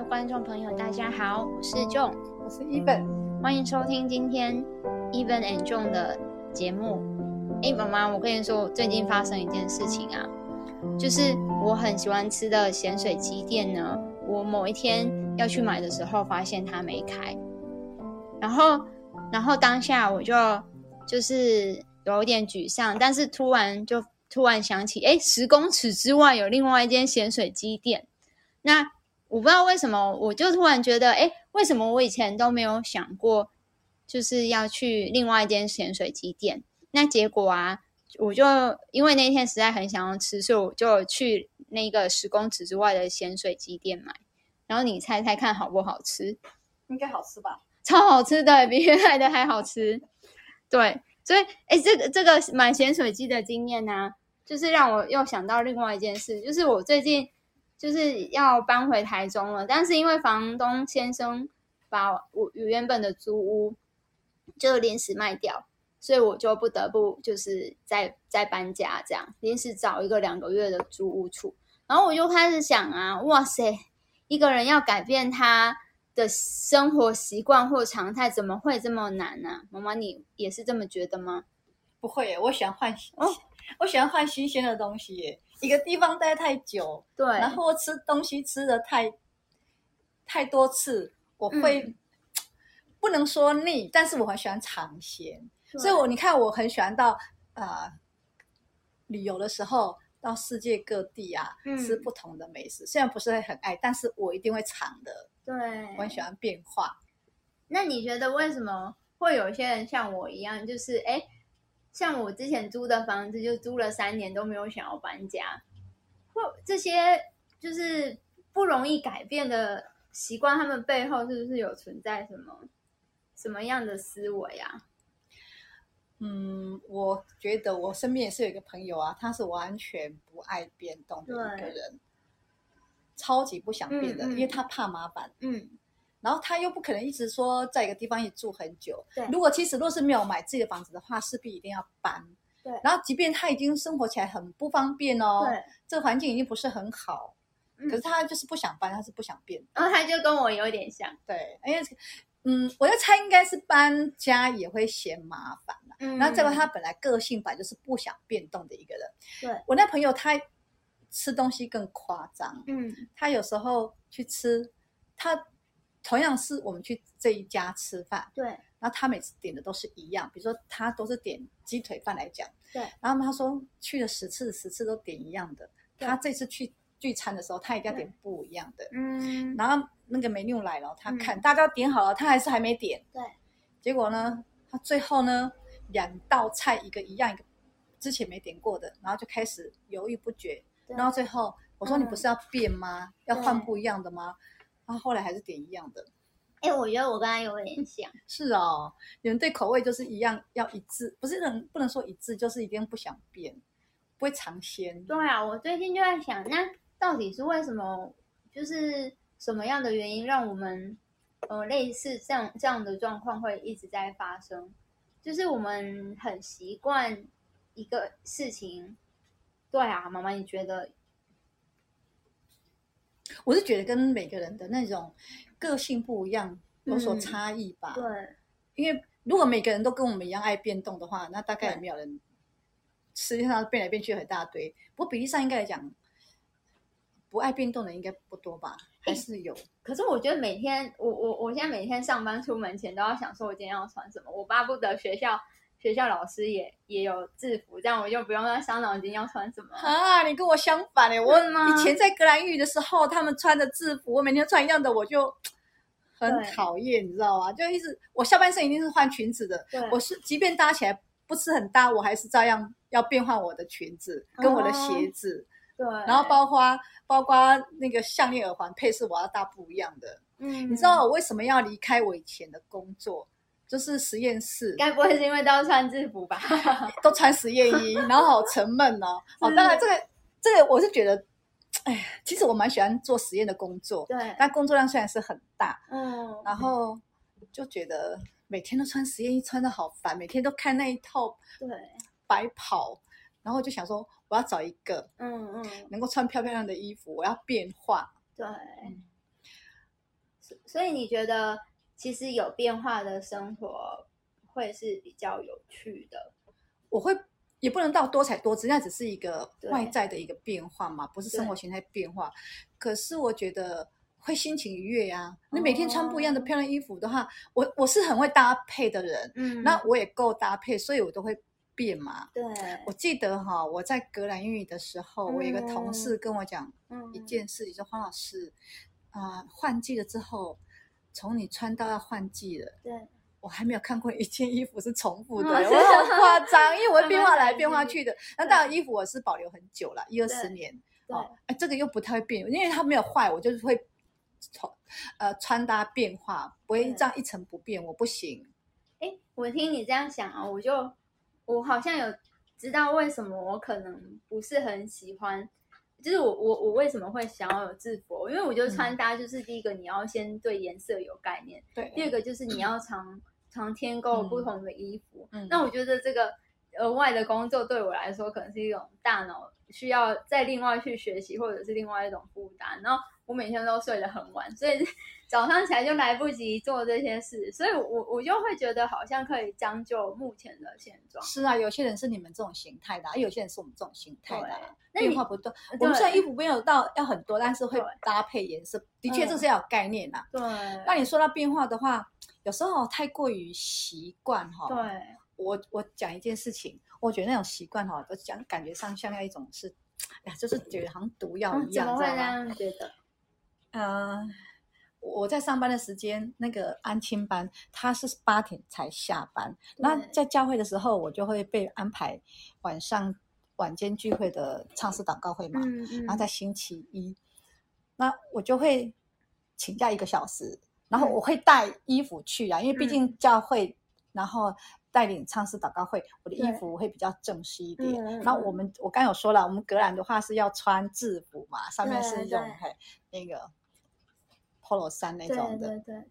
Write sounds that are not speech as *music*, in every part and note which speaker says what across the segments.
Speaker 1: 位观众朋友，大家好，我是 John，
Speaker 2: 我是 Even，
Speaker 1: 欢迎收听今天 Even and John 的节目。哎，妈妈，我跟你说，最近发生一件事情啊，就是我很喜欢吃的咸水鸡店呢，我某一天要去买的时候，发现它没开，然后，然后当下我就就是有点沮丧，但是突然就突然想起，哎，十公尺之外有另外一间咸水鸡店，那。我不知道为什么，我就突然觉得，哎，为什么我以前都没有想过，就是要去另外一间咸水鸡店？那结果啊，我就因为那天实在很想要吃，所以我就去那个十公尺之外的咸水鸡店买。然后你猜猜看好不好吃？
Speaker 2: 应该好吃吧？
Speaker 1: 超好吃的，比原来的还好吃。对，所以，哎，这个这个买咸水鸡的经验呢，就是让我又想到另外一件事，就是我最近。就是要搬回台中了，但是因为房东先生把我原本的租屋就临时卖掉，所以我就不得不就是再再搬家，这样临时找一个两个月的租屋处。然后我就开始想啊，哇塞，一个人要改变他的生活习惯或常态，怎么会这么难呢？妈妈，你也是这么觉得吗？
Speaker 2: 不会，我喜欢换哦，我喜欢换新鲜的东西耶。一个地方待太久，
Speaker 1: 对，
Speaker 2: 然后吃东西吃的太太多次，我会 *tsk* 不能说腻，但是我很喜欢尝鲜，所以我你看我很喜欢到呃旅游的时候到世界各地啊吃不同的美食，虽然不是很爱，但是我一定会尝的。
Speaker 1: 对，
Speaker 2: 我很喜欢变化。
Speaker 1: 那你觉得为什么会有些人像我一样，就是哎？像我之前租的房子，就租了三年都没有想要搬家，或这些就是不容易改变的习惯，他们背后是不是有存在什么什么样的思维啊？
Speaker 2: 嗯，我觉得我身边也是有一个朋友啊，他是完全不爱变动的一个人，超级不想变的，因为他怕麻烦。嗯。然后他又不可能一直说在一个地方也住很久。
Speaker 1: 对。
Speaker 2: 如果其实若是没有买自己的房子的话，势必一定要搬。
Speaker 1: 对。
Speaker 2: 然后，即便他已经生活起来很不方便哦，
Speaker 1: 对，
Speaker 2: 这个环境已经不是很好，可是他就是不想搬，他是不想变。
Speaker 1: 然后他就跟我有点像。
Speaker 2: 对，因为嗯，我在猜应该是搬家也会嫌麻烦嘛。嗯。然后再过他本来个性本来就是不想变动的一个人。
Speaker 1: 对。
Speaker 2: 我那朋友他吃东西更夸张。嗯。他有时候去吃，他。同样是我们去这一家吃饭，
Speaker 1: 对，
Speaker 2: 然后他每次点的都是一样，比如说他都是点鸡腿饭来讲，
Speaker 1: 对，
Speaker 2: 然后他说去了十次，十次都点一样的，他这次去聚餐的时候，他一定要点不一样的，嗯，然后那个美妞来了，他看大家点好了，他还是还没点，
Speaker 1: 对，
Speaker 2: 结果呢，他最后呢两道菜一个一样，一个之前没点过的，然后就开始犹豫不决，然后最后我说你不是要变吗？要换不一样的吗？他后来还是点一样的，
Speaker 1: 哎，我觉得我跟他有点像。
Speaker 2: 是哦，你们对口味就是一样，要一致，不是能不能说一致，就是一定不想变，不会尝鲜。
Speaker 1: 对啊，我最近就在想，那到底是为什么？就是什么样的原因让我们呃类似这样这样的状况会一直在发生？就是我们很习惯一个事情。对啊，妈妈，你觉得？
Speaker 2: 我是觉得跟每个人的那种个性不一样，有所差异吧。
Speaker 1: 对，
Speaker 2: 因为如果每个人都跟我们一样爱变动的话，那大概也没有人实际上变来变去很大堆。不过比例上应该来讲，不爱变动的应该不多吧？还是有。
Speaker 1: 可是我觉得每天，我我我现在每天上班出门前都要想说，我今天要穿什么。我巴不得学校。学校老师也也有制服，这样我就不用再伤脑筋要穿什么
Speaker 2: 啊！你跟我相反哎，我以前在格兰玉的时候，他们穿的制服，我每天穿一样的，我就 *tsk* 很讨厌，你知道吗？就一直我下半身一定是换裙子的，我是即便搭起来不是很搭，我还是照样要变换我的裙子跟我的鞋子，
Speaker 1: 对，
Speaker 2: 然后包括包括那个项链、耳环配饰，我要搭不一样的。嗯，你知道我为什么要离开我以前的工作？就是实验室，
Speaker 1: 该不会是因为都要穿制服吧？*laughs*
Speaker 2: 都穿实验衣，然后好沉闷哦。*laughs* 哦，当然这个这个我是觉得，哎，其实我蛮喜欢做实验的工作。
Speaker 1: 对，
Speaker 2: 但工作量虽然是很大，嗯，然后就觉得每天都穿实验衣，穿的好烦，每天都看那一套
Speaker 1: 对
Speaker 2: 白袍，然后就想说我要找一个嗯嗯能够穿漂漂亮的衣服，我要变化。
Speaker 1: 对，所以你觉得其实有变化的生活会是比较有趣的？
Speaker 2: 我会也不能到多彩多姿，那只是一个外在的一个变化嘛，不是生活形态变化。可是我觉得会心情愉悦呀、你每天穿不一样的
Speaker 1: 哦
Speaker 2: 漂亮衣服的话，我我是很会搭配的人，
Speaker 1: 嗯
Speaker 2: 那我也够搭配，所以我都会变嘛。
Speaker 1: 对，
Speaker 2: 我记得哈，我在格兰英语的时候，我有一个同事跟我讲
Speaker 1: 嗯
Speaker 2: 一件事，说黄老师，啊、换季了之后，从你穿到要换季了。
Speaker 1: 对，
Speaker 2: 我还没有看过一件衣服是重复的，
Speaker 1: 哦
Speaker 2: 我很夸张，因为我会变化来变化去的。那当然，衣服我是保留很久了，一二十年。
Speaker 1: 对
Speaker 2: 哦，哎，这个又不太会变，因为它没有坏，我就是会穿呃穿搭变化，不会
Speaker 1: 对
Speaker 2: 这样一成不变，我不行。
Speaker 1: 哎，我听你这样想啊，我就我好像有知道为什么我可能不是很喜欢，就是我我我为什么会想要有制服？因为我觉得
Speaker 2: 嗯
Speaker 1: 穿搭就是第一个你要先对颜色有概念，
Speaker 2: 对，
Speaker 1: 第二个就是你要常常添购
Speaker 2: 嗯
Speaker 1: 不同的衣服。
Speaker 2: 嗯
Speaker 1: 那我觉得这个额外的工作对我来说，可能是一种大脑需要再另外去学习，或者是另外一种负担。然后我每天都睡得很晚，所以早上起来就来不及做这些事，所以我我就会觉得好像可以将就目前的现状。
Speaker 2: 是啊，有些人是你们这种形态的啊，有些人是我们这种形态的啊，
Speaker 1: 那你
Speaker 2: 变化不断。我们虽然衣服没有到要很多，但是会搭配颜色，的确
Speaker 1: 嗯
Speaker 2: 这是要有概念呐。
Speaker 1: 对
Speaker 2: 那你说到变化的话，有时候太过于习惯哈。
Speaker 1: 对，
Speaker 2: 我我讲一件事情，我觉得那种习惯哈，都讲感觉上像要一种是，哎呀，就是觉得好像毒药
Speaker 1: 嗯
Speaker 2: 一样，
Speaker 1: 怎么会这？样觉得？
Speaker 2: 嗯、我在上班的时间，那个安亲班，他是八点才下班。那在教会的时候，我就会被安排晚上晚间聚会的唱诗祷告会嘛。
Speaker 1: 嗯嗯
Speaker 2: 然后在星期一，那我就会请假一个小时，然后
Speaker 1: 嗯
Speaker 2: 我会带衣服去啊，因为毕
Speaker 1: 嗯
Speaker 2: 竟教会，然后带领唱诗祷告会，我的衣服会比较正式一点。
Speaker 1: 嗯嗯嗯
Speaker 2: 然后我们我刚有说了，我们格兰的话是要穿制服嘛，上面是
Speaker 1: 对对
Speaker 2: 用嘿那个 polo 衫那
Speaker 1: 对
Speaker 2: 种的。
Speaker 1: 对对，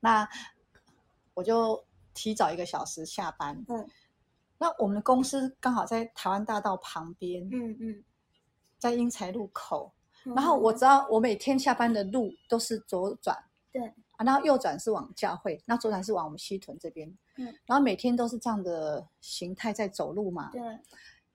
Speaker 2: 那我就提早一个小时下班。
Speaker 1: 嗯，
Speaker 2: 那我们公司刚好在台湾大道旁边，
Speaker 1: 嗯嗯。
Speaker 2: 在英才路口。
Speaker 1: 嗯
Speaker 2: 然后我知道我每天下班的路都是左转，
Speaker 1: 对
Speaker 2: 啊，然后右转是往教会，那左转是往我们西屯这边，
Speaker 1: 嗯，
Speaker 2: 然后每天都是这样的形态在走路嘛。
Speaker 1: 对，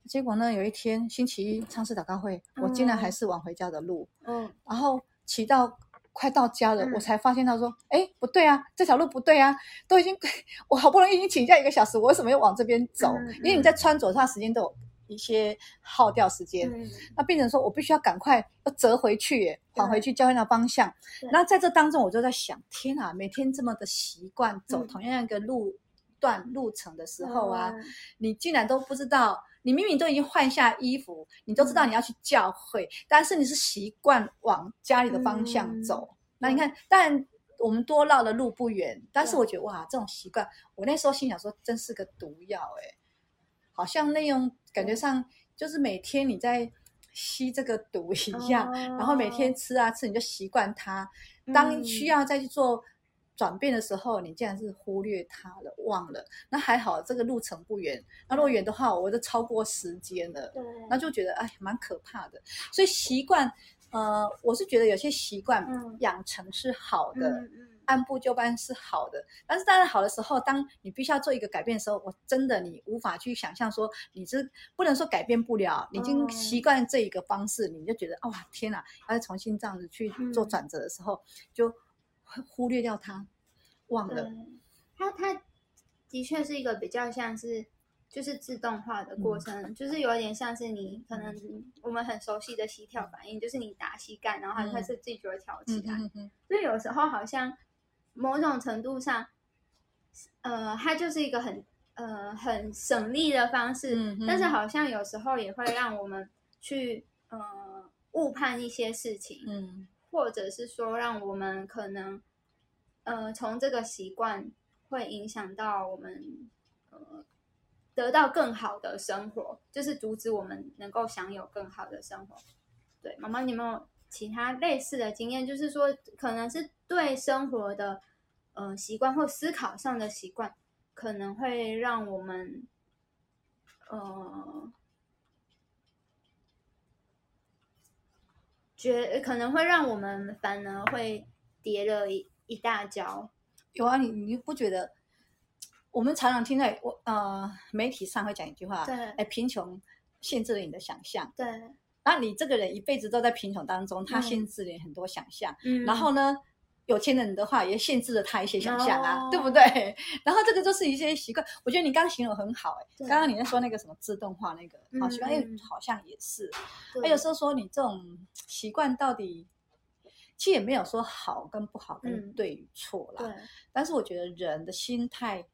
Speaker 2: 结果呢，有一天星期一唱诗祷告会，我竟然还
Speaker 1: 嗯
Speaker 2: 是往回家的路，
Speaker 1: 嗯
Speaker 2: 然后骑到快到家了，
Speaker 1: 嗯。
Speaker 2: 我才发现他说，哎，不对啊，这条路不对啊，都已经 *laughs* 我好不容易已经请假一个小时，我为什么要往这边走？
Speaker 1: 嗯？
Speaker 2: 因为你在穿着它时间都有一些耗掉时间，
Speaker 1: 嗯。
Speaker 2: 那病人说我必须要赶快要折回去耶，还回去教会的方向。那在这当中，我就在想，天啊，每天这么的习惯走
Speaker 1: 嗯。
Speaker 2: 同样一个路段路程的时候啊，
Speaker 1: 嗯。
Speaker 2: 你竟然都不知道，你明明都已经换下衣服，你都知道
Speaker 1: 嗯。
Speaker 2: 你要去教会，但是你是习惯往家里的方向走。
Speaker 1: 嗯
Speaker 2: 那你看，当然我们多绕的路不远，但是我觉得哇，这种习惯，我那时候心想说，真是个毒药哎，好像那种感觉上就是每天你在吸这个毒一样，然后每天
Speaker 1: 哦。
Speaker 2: 吃啊吃，你就习惯它。当需
Speaker 1: 嗯。
Speaker 2: 要再去做转变的时候，你竟然是忽略它了，忘了。那还好，这个路程不远。那如果远的话，我就超过时间了，
Speaker 1: 对，
Speaker 2: 那就觉得哎，蛮可怕的。所以习惯，呃，我是觉得有些习惯
Speaker 1: 嗯
Speaker 2: 养成是好的。
Speaker 1: 嗯嗯
Speaker 2: 按部就班是好的，但是当然好的时候，当你必须要做一个改变的时候，我真的你无法去想象说你是不能说改变不了，你已经
Speaker 1: 嗯
Speaker 2: 习惯这一个方式，你就觉得哦哇天哪，要重新这样子去做
Speaker 1: 嗯
Speaker 2: 转折的时候，就会忽略掉它，忘了。
Speaker 1: 它它的确是一个比较像是就是自动化的过
Speaker 2: 嗯
Speaker 1: 程，就是有点像是你可能我们很熟悉的膝跳反应，就是你打膝盖，然后它它
Speaker 2: 嗯
Speaker 1: 是自己就会跳起来。所以有时候好像某种程度上，呃，它就是一个很呃很省力的方式，
Speaker 2: 嗯
Speaker 1: 但是好像有时候也会让我们去呃误判一些事情，
Speaker 2: 嗯
Speaker 1: 或者是说让我们可能呃从这个习惯会影响到我们呃得到更好的生活，就是阻止我们能够享有更好的生活。对，妈妈，你有没有其他类似的经验？就是说，可能是对生活的呃习惯或思考上的习惯，可能会让我们呃觉可能会让我们反而会跌了一一大跤。
Speaker 2: 有啊，你你不觉得？我们常常听在我呃媒体上会讲一句话，
Speaker 1: 对
Speaker 2: 哎，贫穷限制了你的想象。
Speaker 1: 对，
Speaker 2: 那你这个人一辈子都在贫穷当中，他
Speaker 1: 嗯
Speaker 2: 限制了你很多想象。
Speaker 1: 嗯，
Speaker 2: 然后呢，有钱人的话也限制了他一些想象啊，
Speaker 1: 哦。
Speaker 2: 对不对？*laughs* 然后这个就是一些习惯，我觉得你刚刚形容很好、哎，
Speaker 1: 对
Speaker 2: 刚刚你在说那个什么自动化那个好习惯，哎、
Speaker 1: 嗯。
Speaker 2: 好像也是。
Speaker 1: 对。
Speaker 2: 哎，有时候说你这种习惯到底，其实也没有说好跟不好跟
Speaker 1: 嗯。
Speaker 2: 对与错啦，
Speaker 1: 对，
Speaker 2: 但是我觉得人的心态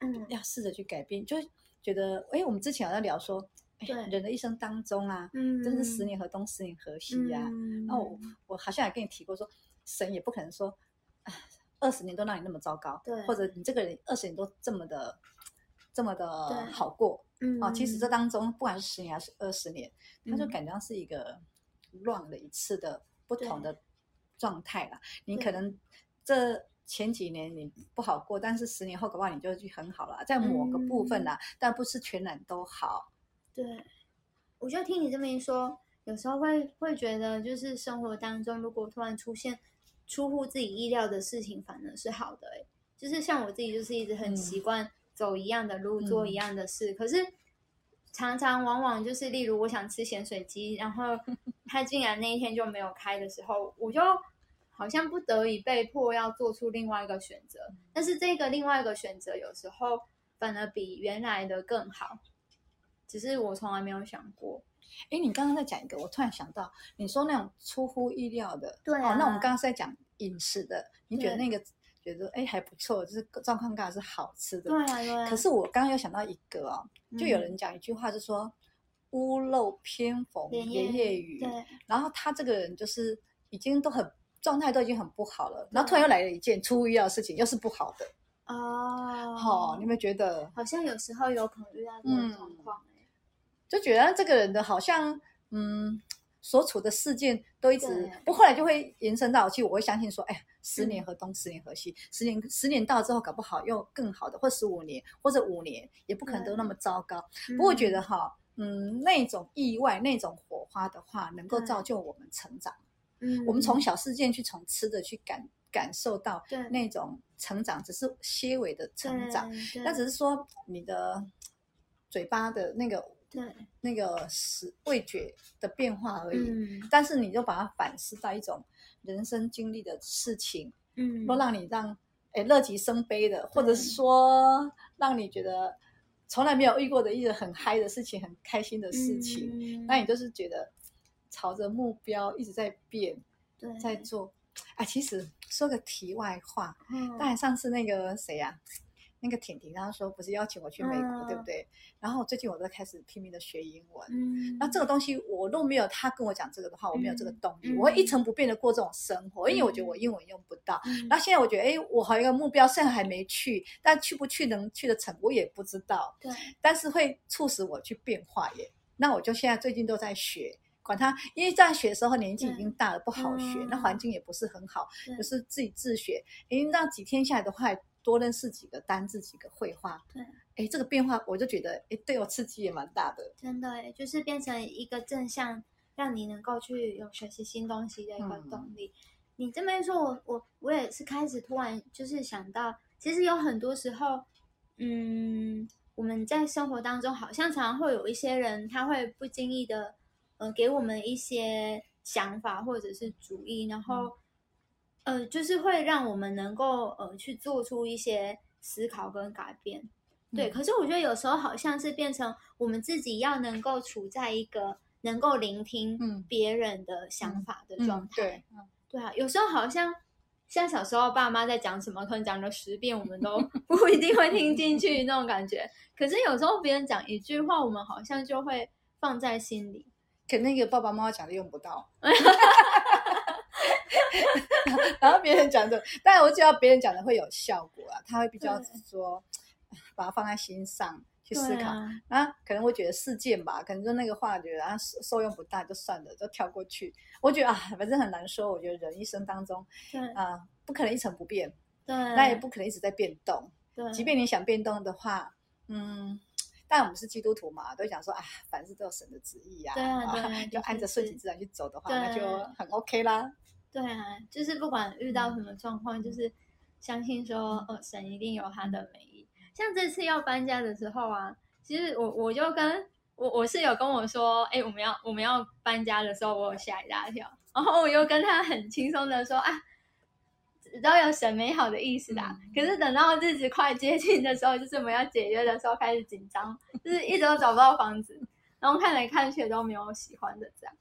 Speaker 1: 嗯，
Speaker 2: 要试着去改变，就觉得，哎，我们之前有在聊说，哎
Speaker 1: 对
Speaker 2: 人的一生当中啊，
Speaker 1: 嗯，
Speaker 2: 真是十年河东，十年河西呀、
Speaker 1: 然
Speaker 2: 后我我好像也跟你提过说，神也不可能说，啊二十年都让你那么糟糕，
Speaker 1: 对
Speaker 2: 或者你这个人二十年都这么的这么的好过
Speaker 1: 嗯
Speaker 2: 啊。其实这当中，不管是十年还是二十年，他就
Speaker 1: 嗯
Speaker 2: 感觉像是一个乱了一次的不同的状态了。你可能这前几年你不好过，但是十年后搞不好你就去很好了，在某个部分
Speaker 1: 嗯，
Speaker 2: 但不是全然都好。
Speaker 1: 对，我就听你这么一说，有时候会会觉得，就是生活当中如果突然出现出乎自己意料的事情，反而是好的、欸。就是像我自己，就是一直很
Speaker 2: 嗯
Speaker 1: 习惯走一样的路，做
Speaker 2: 嗯
Speaker 1: 一样的事，可是常常往往就是，例如我想吃咸水鸡，然后 *laughs* 它竟然那一天就没有开的时候，我就好像不得已被迫要做出另外一个选择。但是这个另外一个选择，有时候反而比原来的更好。只是我从来没有想过，
Speaker 2: 哎，你刚刚在讲一个，我突然想到，你说那种出乎意料的，
Speaker 1: 对啊
Speaker 2: 哦，那我们刚刚是在讲饮食的，你觉得那个觉得哎还不错，就是状况刚好是好吃的。
Speaker 1: 对啊，对啊。
Speaker 2: 可是我刚刚有想到一个哦，就有
Speaker 1: 嗯
Speaker 2: 人讲一句话，就说屋漏偏逢
Speaker 1: 连
Speaker 2: 连夜雨，
Speaker 1: 对
Speaker 2: 然后他这个人就是已经都很状态都已经很不好了，然后突然又来了一件出乎意料的事情，又是不好的，
Speaker 1: 哦，
Speaker 2: 好、你有没有觉得？
Speaker 1: 好像有时候有可能遇到这种状况、欸
Speaker 2: 就觉得这个人的好像，嗯，所处的事件都一直，不，后来就会延伸到，其实我会相信说，哎呀，十年
Speaker 1: 嗯。
Speaker 2: 河东，十年河西，十年十年到之后，搞不好又更好的，或十五年，或者五年，也不可能都那么糟糕。不过我觉得哈，嗯，那种意外、那种火花的话，能够造就我们成长。
Speaker 1: 嗯，
Speaker 2: 我们从小事件去从吃的去感感受到
Speaker 1: 对。
Speaker 2: 那种成长，只是些微的成长，
Speaker 1: 对
Speaker 2: 那只是说你的嘴巴的那个
Speaker 1: 对，
Speaker 2: 那个食味觉的变化而已。
Speaker 1: 嗯。
Speaker 2: 但是你就把它反思到一种人生经历的事情，
Speaker 1: 嗯，
Speaker 2: 都让你让诶乐极生悲的，或者是说让你觉得从来没有遇过的一个很嗨的事情，很开心的事情，
Speaker 1: 嗯。
Speaker 2: 那你就是觉得朝着目标一直在变，
Speaker 1: 对。
Speaker 2: 在做。啊，其实说个题外话，
Speaker 1: 嗯。
Speaker 2: 当然上次那个谁呀、那个婷婷，她说不是邀请我去美国，对不
Speaker 1: 嗯
Speaker 2: 对？然后最近我都开始拼命的学英文。
Speaker 1: 嗯，
Speaker 2: 那这个东西，我若没有他跟我讲这个的话，我没有这个动力，
Speaker 1: 嗯
Speaker 2: 我会一成不变的过这种生活，因为我觉得我英文用不到。
Speaker 1: 嗯
Speaker 2: 那现在我觉得，哎，我还有一个目标，虽然还没去，但去不去能去的成，我也不知道。
Speaker 1: 对
Speaker 2: 但是会促使我去变化耶。那我就现在最近都在学，管他，因为在学的时候年纪已经大了，不好学，
Speaker 1: 嗯
Speaker 2: 那环境也不是很好，
Speaker 1: 对
Speaker 2: 就是自己自学。诶，那几天下来的话，多认识几个单字、几个绘画，
Speaker 1: 对，
Speaker 2: 哎，这个变化我就觉得，哎，对我刺激也蛮大的。
Speaker 1: 真的哎就是变成一个正向，让你能够去有学习新东西的一个
Speaker 2: 嗯
Speaker 1: 动力。你这么一说，我我我也是开始突然就是想到，其实有很多时候，嗯，我们在生活当中好像常常会有一些人，他会不经意的，呃，给我们一些想法或者是主意，然后，呃，就是会让我们能够呃去做出一些思考跟改变。对，
Speaker 2: 嗯
Speaker 1: 可是我觉得有时候好像是变成我们自己要能够处在一个能够聆听
Speaker 2: 嗯
Speaker 1: 别人的想法的状态。
Speaker 2: 对，
Speaker 1: 对啊，有时候好像像小时候爸妈在讲什么，可能讲了十遍，我们都 *laughs* 不一定会听进去那种感觉。可是有时候别人讲一句话，我们好像就会放在心里。
Speaker 2: 可那个爸爸妈妈讲的用不到，*laughs* *laughs* 然后别人讲的，当然我知道别人讲的会有效果啊，他会比较
Speaker 1: 对
Speaker 2: 说把它放在心上去思考。
Speaker 1: 对啊，
Speaker 2: 啊，可能会觉得事件吧，可能就那个话觉得啊受受用不大，就算了，就跳过去。我觉得啊，反正很难说。我觉得人一生当中
Speaker 1: 对
Speaker 2: 啊，不可能一成不变，
Speaker 1: 对，
Speaker 2: 那也不可能一直在变动。
Speaker 1: 对，
Speaker 2: 即便你想变动的话，嗯，但我们是基督徒嘛，都想说啊，凡事都有神的旨意呀、
Speaker 1: 对啊对啊 *laughs*
Speaker 2: 就按着
Speaker 1: 就是
Speaker 2: 顺其自然去走的话，那就很 OK 啦。
Speaker 1: 对啊，就是不管遇到什么状况，就是相信说，呃，神一定有他的美意。像这次要搬家的时候啊，其实我我就跟我我室友跟我说，哎，我们要我们要搬家的时候，我有吓一大跳，然后我又跟他很轻松的说啊。都有神美好的意思啦，可是等到日子快接近的时候，就是我们要解约的时候，开始紧张，就是一直都找不到房子，然后看来看去都没有喜欢的这样。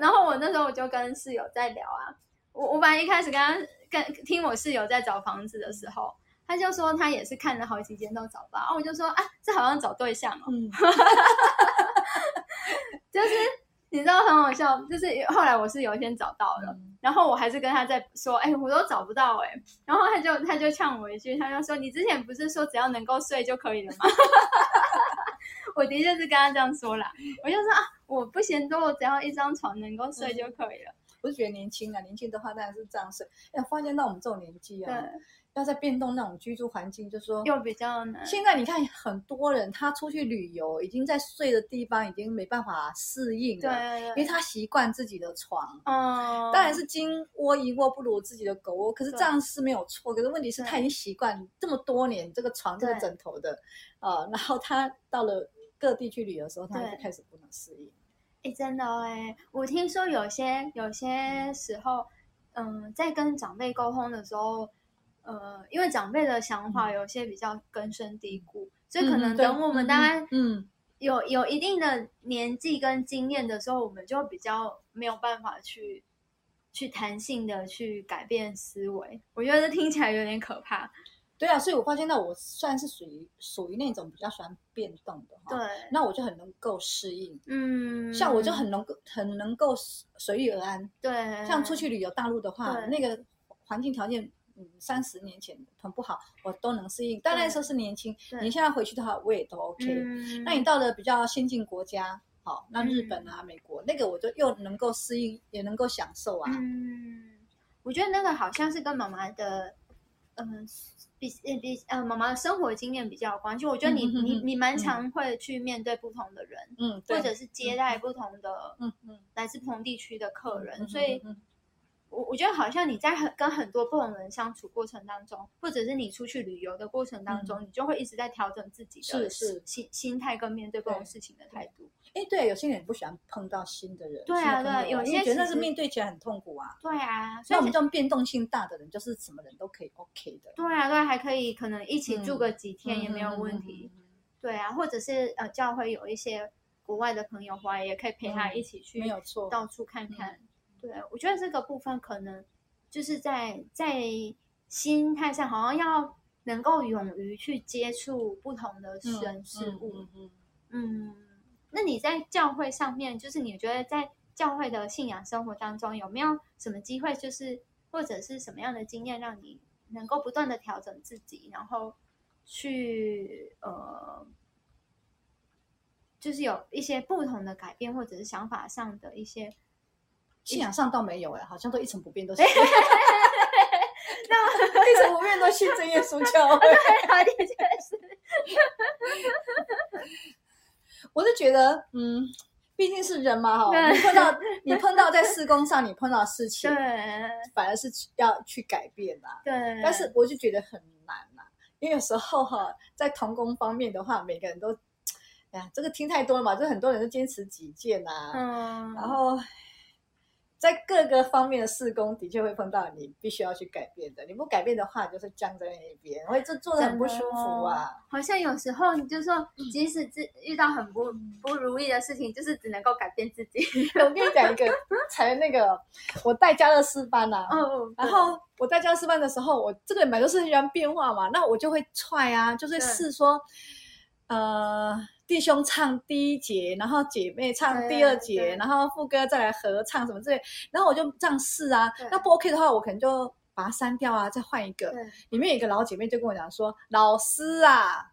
Speaker 1: 然后我那时候我就跟室友在聊啊，我我本来一开始跟他跟听我室友在找房子的时候，他就说他也是看了好几间都找不到，我就说啊，这好像找对象哦，*laughs* 就是。你知道很好笑，就是后来我是有一天找到了，然后我还是跟他在说，哎，我都找不到哎，然后他就他就呛我一句，他就说，你之前不是说只要能够睡就可以了吗？*laughs* 我的确是跟他这样说啦，我就说啊，我不嫌多，我只要一张床能够睡就可以了。
Speaker 2: 我是觉得年轻啊，年轻的话当然是这样睡。哎，发现到我们这种年纪啊。要在变动那种居住环境，就说
Speaker 1: 又比较难。
Speaker 2: 现在你看，很多人他出去旅游，已经在睡的地方已经没办法适应了，
Speaker 1: 对，
Speaker 2: 因为他习惯自己的床。哦，当然是金窝银窝不如自己的狗窝，可是这样是没有错。可是问题是他已经习惯这么多年这个床这个枕头的，呃，然后他到了各地去旅游的时候，他就开始不能适应。
Speaker 1: 哎，真的哎，我听说有些有些时候，嗯，在跟长辈沟通的时候。呃，因为长辈的想法有些比较根深蒂固，所以可能等我们大概嗯有有一定的年纪跟经验的时候，我们就比较没有办法去去弹性的去改变思维。我觉得听起来有点可怕。
Speaker 2: 对啊，所以我发现到我算是属于属于那种比较喜欢变动的
Speaker 1: 哈。对，
Speaker 2: 那我就很能够适应。嗯，像我就很能够很能够随遇而安。
Speaker 1: 对，
Speaker 2: 像出去旅游大陆的话，那个环境条件。嗯，三十年前很不好，我都能适应。但那时候是年轻，你现在回去的话，我也都 OK。那你到了比较先进国家，好，那日本啊、美国那个，我就又能够适应，也能够享受啊。
Speaker 1: 嗯，我觉得那个好像是跟妈妈的，嗯，比比呃妈妈的生活经验比较有关系。我觉得你你你蛮常会去面对不同的人，嗯，或者是接待不同的，嗯嗯，来自不同地区的客人，所以。我我觉得好像你在很跟很多不同人相处过程当中，或者是你出去旅游的过程当中，你就会一直在调整自己的是是心心态跟面对不同事情的态度。
Speaker 2: 哎，对，有些人不喜欢碰到新的人。
Speaker 1: 对啊，对，有些
Speaker 2: 觉得是面对起来很痛苦啊。
Speaker 1: 对啊，
Speaker 2: 所以我们这种变动性大的人，就是什么人都可以 OK 的。
Speaker 1: 对啊，对，还可以可能一起住个几天也没有问题。对啊，或者是呃，教会有一些国外的朋友回来，也可以陪他一起去，
Speaker 2: 没有错，
Speaker 1: 到处看看。对，我觉得这个部分可能就是在在心态上，好像要能够勇于去接触不同的人事物。嗯，那你在教会上面，就是你觉得在教会的信仰生活当中，有没有什么机会，就是或者是什么样的经验，让你能够不断的调整自己，然后去呃，就是有一些不同的改变，或者是想法上的一些。
Speaker 2: 信仰上倒没有哎，好像都一成不变，都是。*laughs* 那一成不变都信真耶稣教。*laughs*
Speaker 1: 对，好，的确是。*laughs*
Speaker 2: 我是觉得，嗯，毕竟是人嘛，哈，你碰到你碰到在施工上你碰到事情，
Speaker 1: 对，
Speaker 2: 反而是要去改变呐。
Speaker 1: 对。
Speaker 2: 但是我就觉得很难呐，因为有时候哈，在童工方面的话，每个人都，哎呀，这个听太多了嘛，就很多人都坚持己见呐，嗯，然后。在各个方面的施工，的确会碰到你必须要去改变的。你不改变的话，就是僵在那边，会这做的很不舒服啊。
Speaker 1: 好像有时候你就说，即使自遇到很不不如意的事情，就是只能够改变自己。*laughs*
Speaker 2: 我跟你讲一个，才那个我带家乐士班呐，嗯，然后我带家乐士班的时候，我这个本来就是很喜欢变化嘛，那我就会踹啊，就是试说，呃。弟兄唱第一节，然后姐妹唱第二节，然后副歌再来合唱什么之类，然后我就这样试啊。那不 OK 的话，我可能就把它删掉啊，再换一个。里面有一个老姐妹就跟我讲说：“老师啊，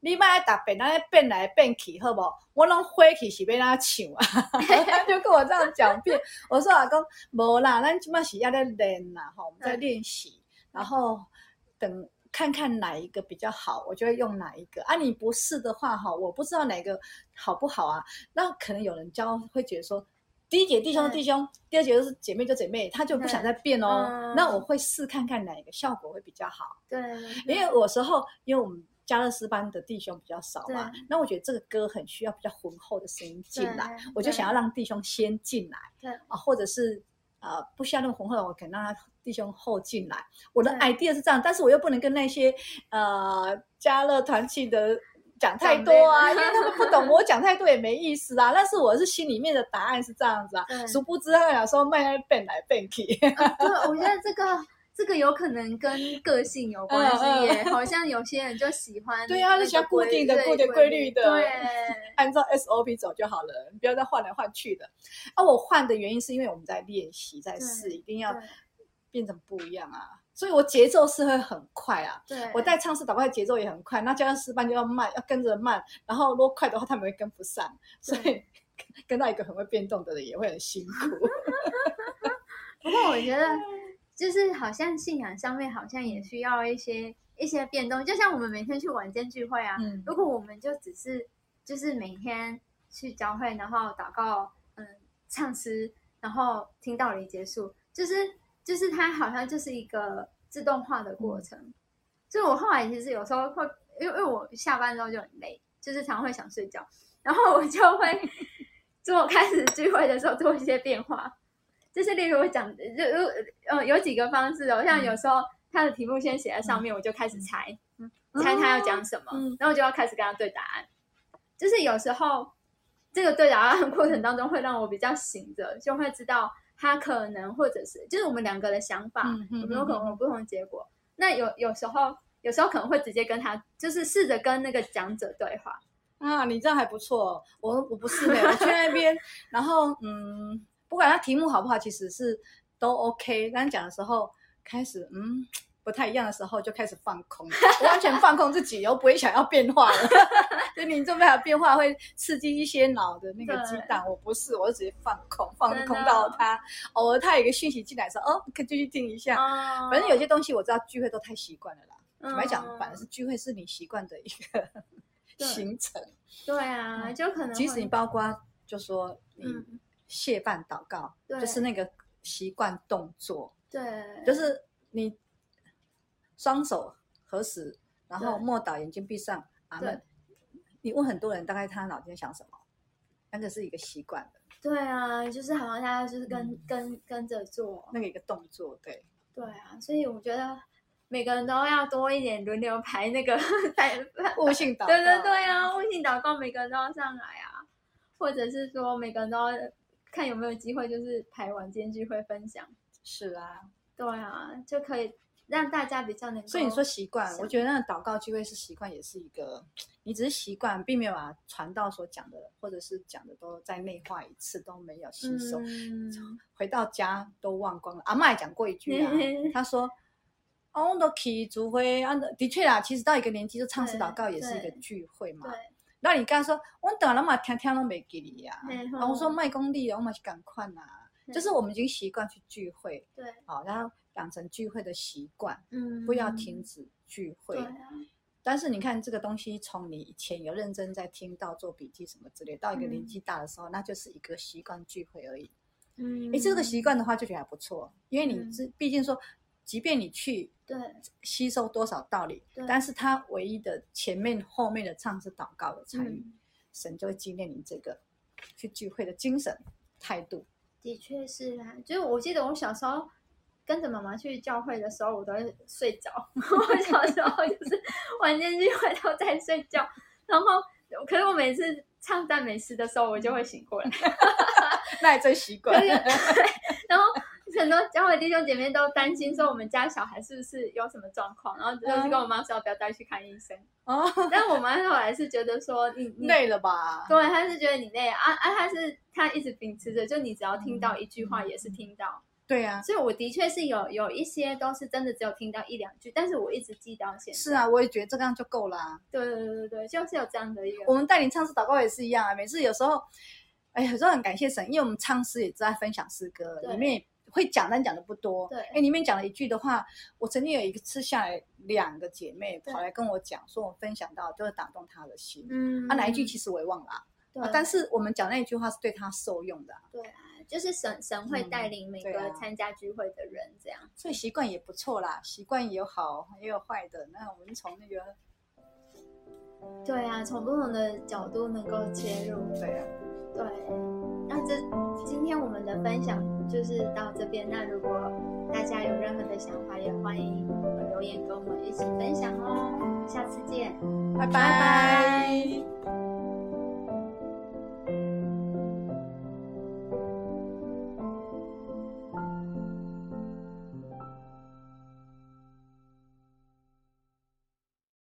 Speaker 2: 你卖打变，那变来变去，好不？我拢回去是被他抢啊。*laughs* ”他就跟我这样讲遍。我说：“阿公，无啦，咱起码是要在练啦，哈，我们在练习，然后等。”看看哪一个比较好，我就会用哪一个啊。你不试的话哈，我不知道哪个好不好啊。那可能有人教会觉得说，第一节弟兄
Speaker 1: 对
Speaker 2: 弟兄，第二节就是姐妹就姐妹，他就不想再变哦
Speaker 1: 嗯。
Speaker 2: 那我会试看看哪一个效果会比较好，
Speaker 1: 对，
Speaker 2: 因为有时候因为我们加勒斯班的弟兄比较少嘛，那我觉得这个歌很需要比较浑厚的声音进来，我就想要让弟兄先进来，
Speaker 1: 对
Speaker 2: 啊，或者是呃不需要那么红厚的，我可能让他弟兄后进来。我的 idea 是这样，但是我又不能跟那些呃加乐团契的。讲太多啊，因为他们不懂，*laughs* 我讲太多也没意思啊。但是我是心里面的答案是这样子啊，殊不知他有时候慢慢变来变去。
Speaker 1: 对，我觉得这个这个有可能跟个性有关系耶，好像有些人就喜欢 *laughs*
Speaker 2: 对啊就喜欢
Speaker 1: 那个规
Speaker 2: 固定的固定规律的
Speaker 1: 对，*laughs*
Speaker 2: 按照 SOP 走就好了，你不要再换来换去的。啊，我换的原因是因为我们在练习，在试，一定要
Speaker 1: 对
Speaker 2: 变成不一样啊。所以我节奏是会很快啊。
Speaker 1: 对，
Speaker 2: 我带唱诗祷告的节奏也很快，那教师班就要慢，要跟着慢，然后如果快的话，他们会跟不上，所以 *laughs* 跟到一个很会变动的人也会很辛苦。
Speaker 1: 不过我觉得，就是好像信仰上面好像也需要一些一些变动，就像我们每天去晚间聚会啊，
Speaker 2: 嗯
Speaker 1: 如果我们就只是就是每天去教会，然后祷告，嗯，唱诗，然后听道理结束，就是就是它好像就是一个自动化的过程。所以我后来其实有时候会，因为因为我下班之后就很累，就是常会想睡觉，然后我就会 *laughs* 做开始聚会的时候做一些变化。就是例如我讲，就就呃有几个方式哦，像有时候他的题目先写在上面，我就开始猜，猜他要讲什么，
Speaker 2: 嗯
Speaker 1: 然后我就要开始跟他对答案。就是有时候这个对答案过程当中，会让我比较醒着，就会知道他可能或者是就是我们两个的想法有没有可能有不同的结果。那有有时候有时候可能会直接跟他，就是试着跟那个讲者对话。
Speaker 2: 啊，你这样还不错。我我不是的，我去那边，然后嗯，不管他题目好不好，其实是都 OK。刚讲的时候开始嗯不太一样的时候，就开始放空，我完全放空自己，又不会想要变化了。*laughs* 就你这边有变化会刺激一些脑的那个激荡，我不是，我是直接放空，放空到他偶尔他有一个讯息进来说，哦，可以继续听一下。
Speaker 1: 哦
Speaker 2: 反正有些东西我知道聚会都太习惯了啦。
Speaker 1: 嗯
Speaker 2: 坦白讲，反而是聚会是你习惯的一个行程。
Speaker 1: 对啊，就可能
Speaker 2: 即使你包括就说你
Speaker 1: 嗯
Speaker 2: 谢饭祷告，
Speaker 1: 对。
Speaker 2: 就是那个习惯动作，
Speaker 1: 对，
Speaker 2: 就是你双手合十，然后
Speaker 1: 对。
Speaker 2: 默祷，眼睛闭上，阿门。你问很多人，大概他脑筋想什么？那个是一个习惯的，
Speaker 1: 对啊，就是好像大家就是跟、
Speaker 2: 嗯。
Speaker 1: 跟跟着做，
Speaker 2: 那个一个动作，对。
Speaker 1: 对啊，所以我觉得每个人都要多一点轮流排那个排，*laughs*
Speaker 2: 悟性 *laughs* 祷告，
Speaker 1: 对对对啊，悟性祷告每个人都要上来啊，或者是说每个人都要看有没有机会，就是排晚间聚会分享，
Speaker 2: 是啊。
Speaker 1: 对啊，就可以让大家比较能够。
Speaker 2: 所以你说习惯，我觉得那个祷告聚会是习惯，也是一个，你只是习惯，并没有把传道所讲的，或者是讲的都再内化一次，都没有吸收。
Speaker 1: 嗯，
Speaker 2: 回到家都忘光了。阿妈也讲过一句啊，*laughs* 她说：“哦，我都去聚会啊，的确啦，其实到一个年纪，就唱诗祷告也是一个聚会嘛。
Speaker 1: 对，
Speaker 2: 那你刚才说，我等了嘛，听听都没给你呀、
Speaker 1: 嗯
Speaker 2: 然后我说卖功力，我们去赶快啦。就是我们已经习惯去聚会，
Speaker 1: 对，
Speaker 2: 好，然后养成聚会的习惯，
Speaker 1: 嗯，
Speaker 2: 不要停止聚会。
Speaker 1: 啊，
Speaker 2: 但是你看这个东西，从你以前有认真在听到做笔记什么之类，到一个
Speaker 1: 嗯
Speaker 2: 年纪大的时候，那就是一个习惯聚会而已。
Speaker 1: 嗯，
Speaker 2: 诶，这个习惯的话就觉得还不错，因为你
Speaker 1: 嗯。
Speaker 2: 是毕竟说，即便你去
Speaker 1: 对
Speaker 2: 吸收多少道理，但是它唯一的前面后面的唱是祷告的参与，
Speaker 1: 嗯
Speaker 2: 神就会纪念你这个去聚会的精神态度。
Speaker 1: 的确是啊，就是我记得我小时候跟着妈妈去教会的时候，我都会睡着。*laughs* 我小时候就是晚间聚会都在睡觉，然后可是我每次唱赞美诗的时候，我就会醒过来。*laughs*
Speaker 2: 那也真习惯。*laughs*
Speaker 1: 很多教会弟兄姐妹都担心说我们家小孩是不是有什么状况，然后就是跟我妈说要不要带去看医生。
Speaker 2: 哦，*laughs*
Speaker 1: 但我妈后来是觉得说你你
Speaker 2: 累了吧？
Speaker 1: 对，她是觉得你累啊啊，她是她一直秉持着，就你只要听到一句话也是听到。
Speaker 2: 对啊，
Speaker 1: 所以我的确是有有一些都是真的只有听到一两句，但是我一直记到现在。
Speaker 2: 是啊，我也觉得这样就够啦、
Speaker 1: 对对对对对，就是有这样的一个，
Speaker 2: 我们带领唱诗祷告也是一样啊，每次有时候，哎，有时候很感谢神，因为我们唱诗也在分享诗歌，
Speaker 1: 对
Speaker 2: 里面会讲，但讲的不多。
Speaker 1: 对
Speaker 2: 哎，里面讲了一句的话，我曾经有一次下来，两个姐妹跑来跟我讲，说我分享到就是打动她的心。
Speaker 1: 嗯
Speaker 2: 啊，哪一句其实我也忘了啊
Speaker 1: 对
Speaker 2: 啊，但是我们讲那一句话是对她受用的啊。
Speaker 1: 对啊，就是神神会带领每个参加聚会的人这样。
Speaker 2: 所以习惯也不错啦，习惯有好也有坏的。那我们从那个
Speaker 1: 对啊，从不同的角度能够切入。
Speaker 2: 对啊，
Speaker 1: 对，那这今天我们的分享就是到这边。那如果大家有任何的想法，也欢迎留言跟我们一起分享哦。下次见。
Speaker 2: 拜
Speaker 1: 拜拜